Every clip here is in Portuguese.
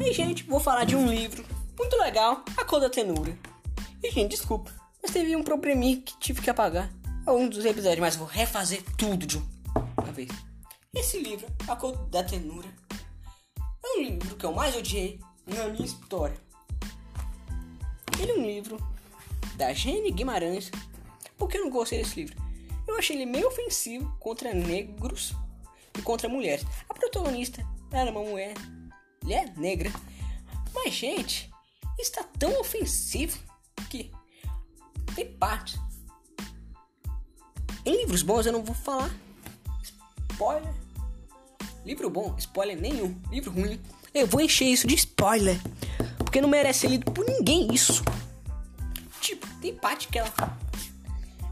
E, gente, vou falar de um livro muito legal, A Cor da Tenura. E, gente, desculpa, mas teve um probleminha que tive que apagar algum dos episódios, mas vou refazer tudo de uma vez. Esse livro, A Cor da Tenura, é um livro que eu mais odiei na minha história. Ele é um livro da Jane Guimarães. Por que eu não gostei desse livro? Eu achei ele meio ofensivo contra negros e contra mulheres. A protagonista era uma mulher, mulher negra. Mas, gente, está tão ofensivo que tem parte. Em livros bons eu não vou falar. Spoiler. Livro bom, spoiler nenhum. Livro ruim, eu vou encher isso de spoiler. Porque não merece ser lido por ninguém isso. Tipo, tem parte que ela.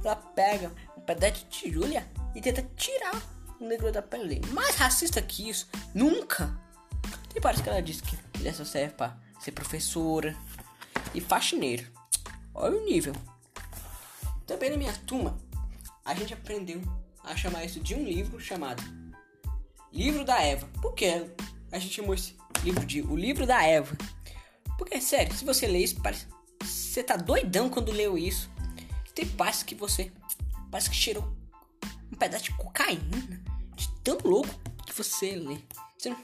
Ela pega um pedaço de Julia e tenta tirar o negro da pele. Mais racista que isso, nunca. Tem parte que ela diz que ele só serve pra ser professora e faxineiro. Olha o nível. Também na minha turma, a gente aprendeu a chamar isso de um livro chamado Livro da Eva. Por que a gente chamou esse livro de O Livro da Eva? Porque, sério, se você lê isso, parece. Você tá doidão quando leu isso. Tem partes que você. Parece que cheirou um pedaço de cocaína. De tão louco que você lê. Você não...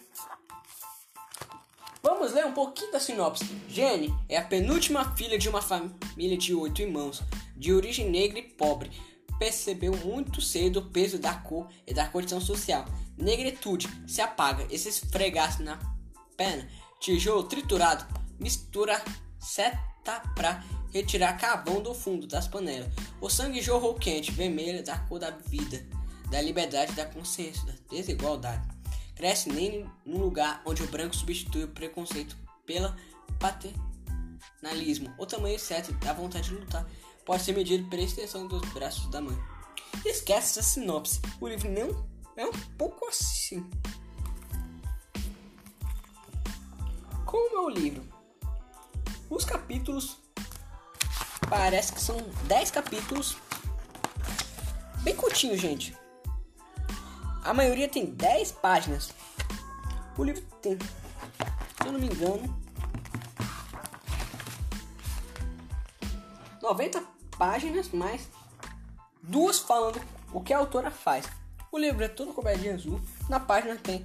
Vamos ler um pouquinho da sinopse. Jenny é a penúltima filha de uma família de oito irmãos, de origem negra e pobre. Percebeu muito cedo o peso da cor e da condição social. Negritude se apaga e se esfregasse na perna. Tijolo triturado mistura seta pra retirar carvão do fundo das panelas. O sangue jorrou quente, vermelho, da cor da vida, da liberdade, da consciência, da desigualdade. Cresce nem no lugar onde o branco substitui o preconceito pela paternalismo. O tamanho certo da vontade de lutar pode ser medido pela extensão dos braços da mãe. Esquece essa sinopse. O livro não é um pouco assim. Como é o livro? Os capítulos parece que são 10 capítulos bem curtinhos, gente. A maioria tem 10 páginas. O livro tem, se eu não me engano, 90 páginas, mais duas falando o que a autora faz. O livro é todo coberto de azul. Na página tem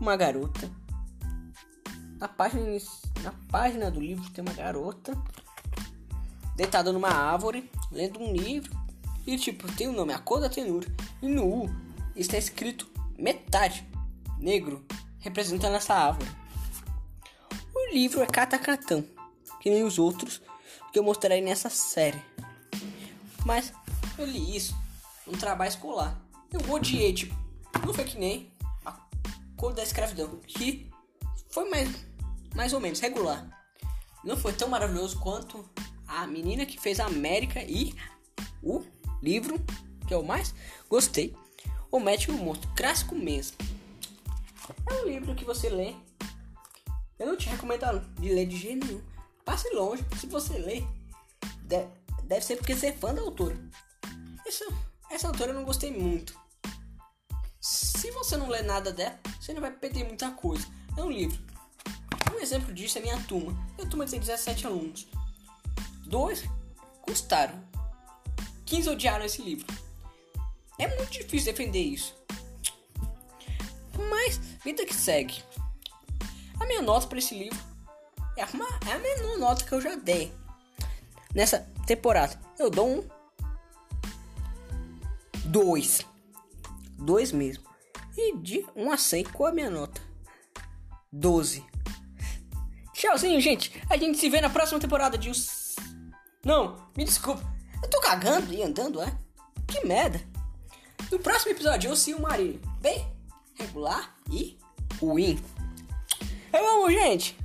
uma garota. Na página, na página do livro tem uma garota deitada numa árvore, lendo um livro. E tipo, tem o nome A Cor da Tenura. E no U está escrito metade negro, representando essa árvore. O livro é catacatão, que nem os outros que eu mostrarei nessa série. Mas eu li isso no trabalho escolar. Eu odiei, tipo, não foi que nem a cor da escravidão, que foi mais, mais ou menos regular. Não foi tão maravilhoso quanto a menina que fez a América e o livro que eu mais gostei, O Médico Morto, clássico mesmo. É um livro que você lê. Eu não te recomendo de ler de jeito nenhum. Passe longe. Se você deve, deve ser porque você é fã da autora. Essa, essa autora eu não gostei muito. Se você não lê nada dela, você não vai perder muita coisa. É um livro. Um exemplo disso é minha turma. Minha turma tem 17 alunos. Dois gostaram. 15 odiaram esse livro. É muito difícil defender isso. Mas, vida que segue. A minha nota para esse livro é a, é a menor nota que eu já dei nessa temporada. Eu dou um 2. 2 mesmo. E de 1 a 100, qual a minha nota? 12. Tchauzinho, gente. A gente se vê na próxima temporada de os. Não, me desculpa. Eu tô cagando e andando, é? Que merda. No próximo episódio eu sei o Marinho. Bem regular e ruim. Eu amo, gente.